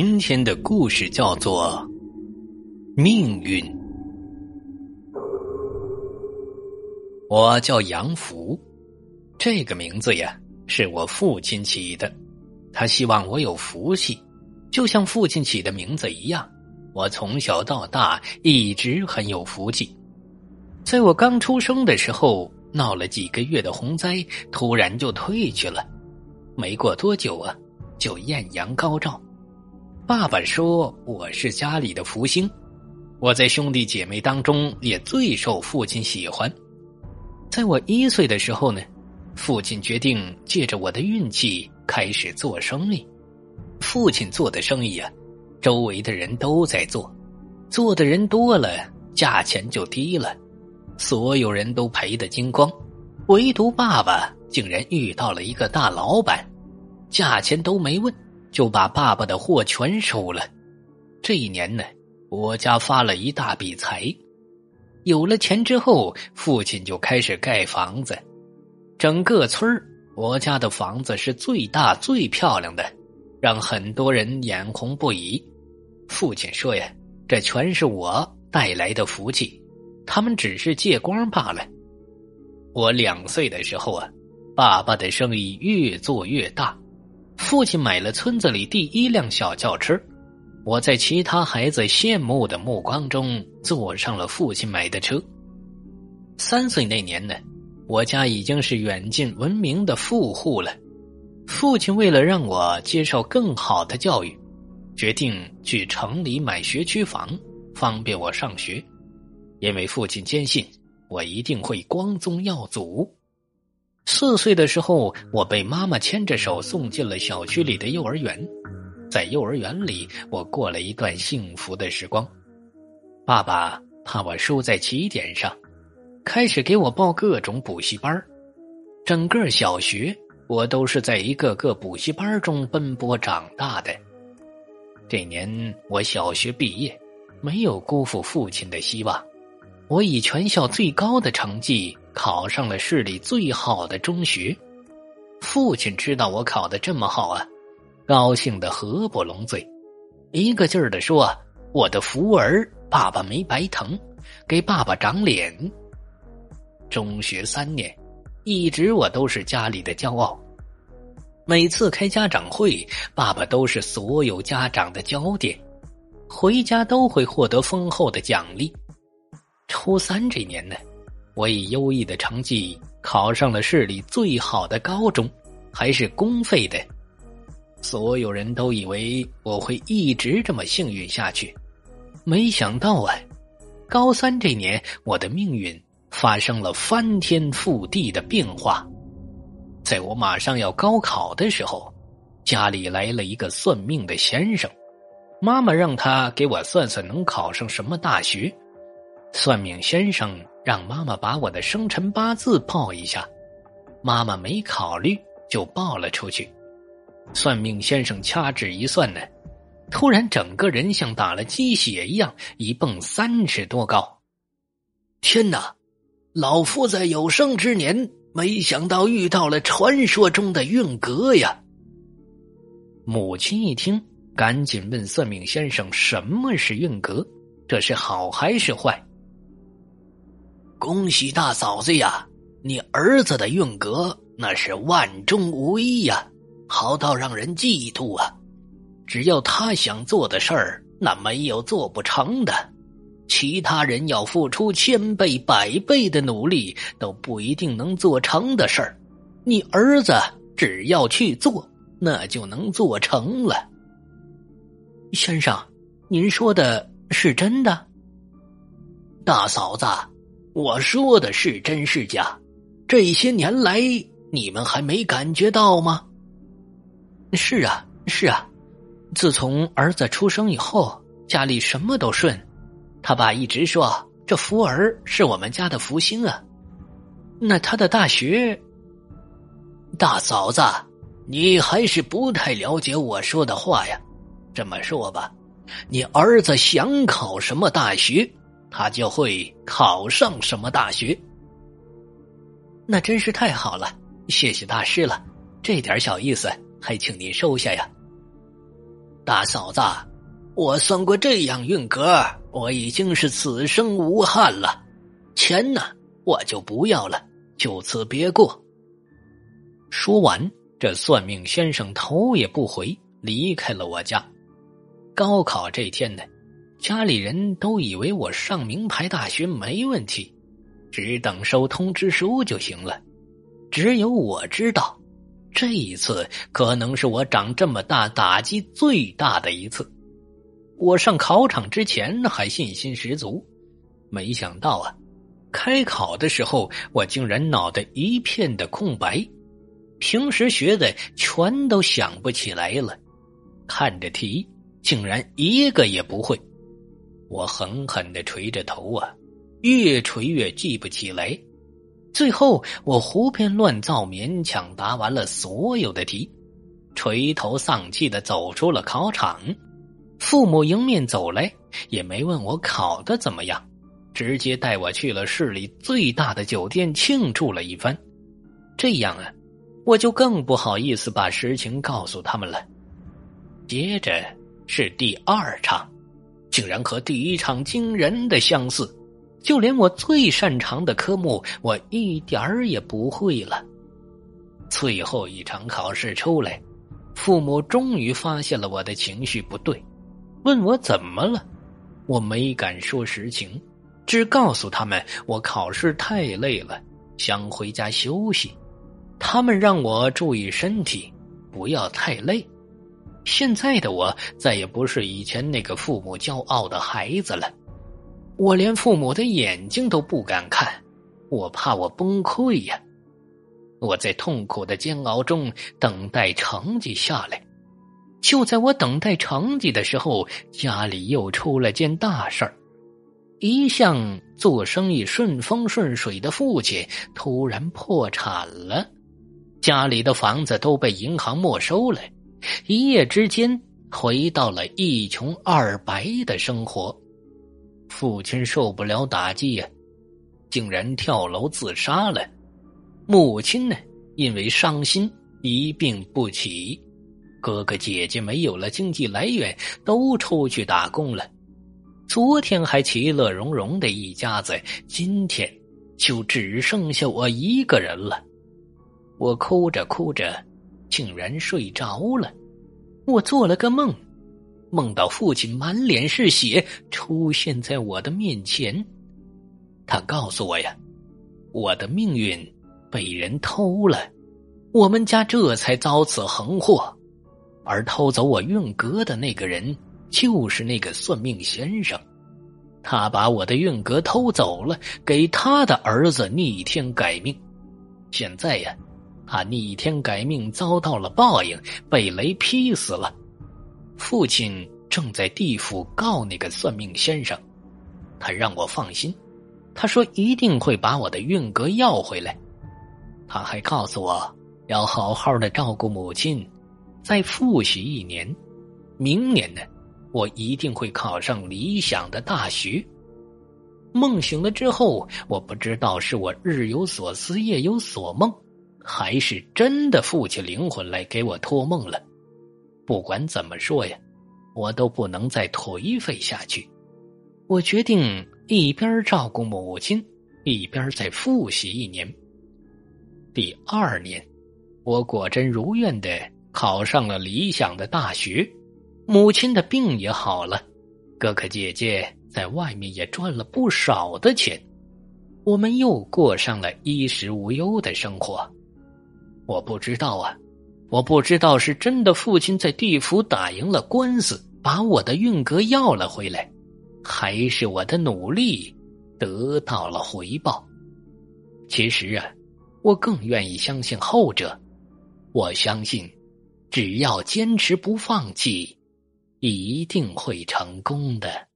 今天的故事叫做《命运》。我叫杨福，这个名字呀是我父亲起的。他希望我有福气，就像父亲起的名字一样。我从小到大一直很有福气。在我刚出生的时候，闹了几个月的洪灾，突然就退去了。没过多久啊，就艳阳高照。爸爸说我是家里的福星，我在兄弟姐妹当中也最受父亲喜欢。在我一岁的时候呢，父亲决定借着我的运气开始做生意。父亲做的生意啊，周围的人都在做，做的人多了，价钱就低了，所有人都赔得精光，唯独爸爸竟然遇到了一个大老板。价钱都没问，就把爸爸的货全收了。这一年呢，我家发了一大笔财。有了钱之后，父亲就开始盖房子。整个村，我家的房子是最大最漂亮的，让很多人眼红不已。父亲说呀：“这全是我带来的福气，他们只是借光罢了。”我两岁的时候啊，爸爸的生意越做越大。父亲买了村子里第一辆小轿车，我在其他孩子羡慕的目光中坐上了父亲买的车。三岁那年呢，我家已经是远近闻名的富户了。父亲为了让我接受更好的教育，决定去城里买学区房，方便我上学。因为父亲坚信我一定会光宗耀祖。四岁的时候，我被妈妈牵着手送进了小区里的幼儿园。在幼儿园里，我过了一段幸福的时光。爸爸怕我输在起点上，开始给我报各种补习班整个小学，我都是在一个个补习班中奔波长大的。这年我小学毕业，没有辜负父亲的希望。我以全校最高的成绩考上了市里最好的中学，父亲知道我考的这么好啊，高兴的合不拢嘴，一个劲儿的说：“我的福儿，爸爸没白疼，给爸爸长脸。”中学三年，一直我都是家里的骄傲，每次开家长会，爸爸都是所有家长的焦点，回家都会获得丰厚的奖励。初三这年呢，我以优异的成绩考上了市里最好的高中，还是公费的。所有人都以为我会一直这么幸运下去，没想到啊，高三这年我的命运发生了翻天覆地的变化。在我马上要高考的时候，家里来了一个算命的先生，妈妈让他给我算算能考上什么大学。算命先生让妈妈把我的生辰八字报一下，妈妈没考虑就报了出去。算命先生掐指一算呢，突然整个人像打了鸡血一样一蹦三尺多高。天哪！老夫在有生之年没想到遇到了传说中的运格呀！母亲一听，赶紧问算命先生：“什么是运格？这是好还是坏？”恭喜大嫂子呀！你儿子的运格那是万中无一呀，好到让人嫉妒啊！只要他想做的事儿，那没有做不成的。其他人要付出千倍百倍的努力，都不一定能做成的事儿，你儿子只要去做，那就能做成了。先生，您说的是真的？大嫂子。我说的是真是假？这些年来，你们还没感觉到吗？是啊，是啊。自从儿子出生以后，家里什么都顺。他爸一直说，这福儿是我们家的福星啊。那他的大学，大嫂子，你还是不太了解我说的话呀。这么说吧，你儿子想考什么大学？他就会考上什么大学？那真是太好了，谢谢大师了。这点小意思，还请您收下呀。大嫂子，我算过这样运格，我已经是此生无憾了。钱呢，我就不要了，就此别过。说完，这算命先生头也不回，离开了我家。高考这天呢，家里人都以为我上名牌大学没问题，只等收通知书就行了。只有我知道，这一次可能是我长这么大打击最大的一次。我上考场之前还信心十足，没想到啊，开考的时候我竟然脑袋一片的空白，平时学的全都想不起来了，看着题。竟然一个也不会，我狠狠的捶着头啊，越捶越记不起来。最后我胡编乱造，勉强答完了所有的题，垂头丧气的走出了考场。父母迎面走来，也没问我考的怎么样，直接带我去了市里最大的酒店庆祝了一番。这样啊，我就更不好意思把实情告诉他们了。接着。是第二场，竟然和第一场惊人的相似，就连我最擅长的科目，我一点儿也不会了。最后一场考试出来，父母终于发现了我的情绪不对，问我怎么了。我没敢说实情，只告诉他们我考试太累了，想回家休息。他们让我注意身体，不要太累。现在的我再也不是以前那个父母骄傲的孩子了，我连父母的眼睛都不敢看，我怕我崩溃呀！我在痛苦的煎熬中等待成绩下来，就在我等待成绩的时候，家里又出了件大事儿：一向做生意顺风顺水的父亲突然破产了，家里的房子都被银行没收了。一夜之间回到了一穷二白的生活，父亲受不了打击呀，竟然跳楼自杀了。母亲呢，因为伤心一病不起。哥哥姐姐没有了经济来源，都出去打工了。昨天还其乐融融的一家子，今天就只剩下我一个人了。我哭着哭着。竟然睡着了，我做了个梦，梦到父亲满脸是血出现在我的面前。他告诉我呀，我的命运被人偷了，我们家这才遭此横祸。而偷走我运格的那个人，就是那个算命先生，他把我的运格偷走了，给他的儿子逆天改命。现在呀。他逆天改命，遭到了报应，被雷劈死了。父亲正在地府告那个算命先生，他让我放心，他说一定会把我的运格要回来。他还告诉我要好好的照顾母亲，再复习一年，明年呢，我一定会考上理想的大学。梦醒了之后，我不知道是我日有所思，夜有所梦。还是真的父亲灵魂来给我托梦了。不管怎么说呀，我都不能再颓废下去。我决定一边照顾母亲，一边再复习一年。第二年，我果真如愿的考上了理想的大学，母亲的病也好了，哥哥姐姐在外面也赚了不少的钱，我们又过上了衣食无忧的生活。我不知道啊，我不知道是真的父亲在地府打赢了官司，把我的运格要了回来，还是我的努力得到了回报。其实啊，我更愿意相信后者。我相信，只要坚持不放弃，一定会成功的。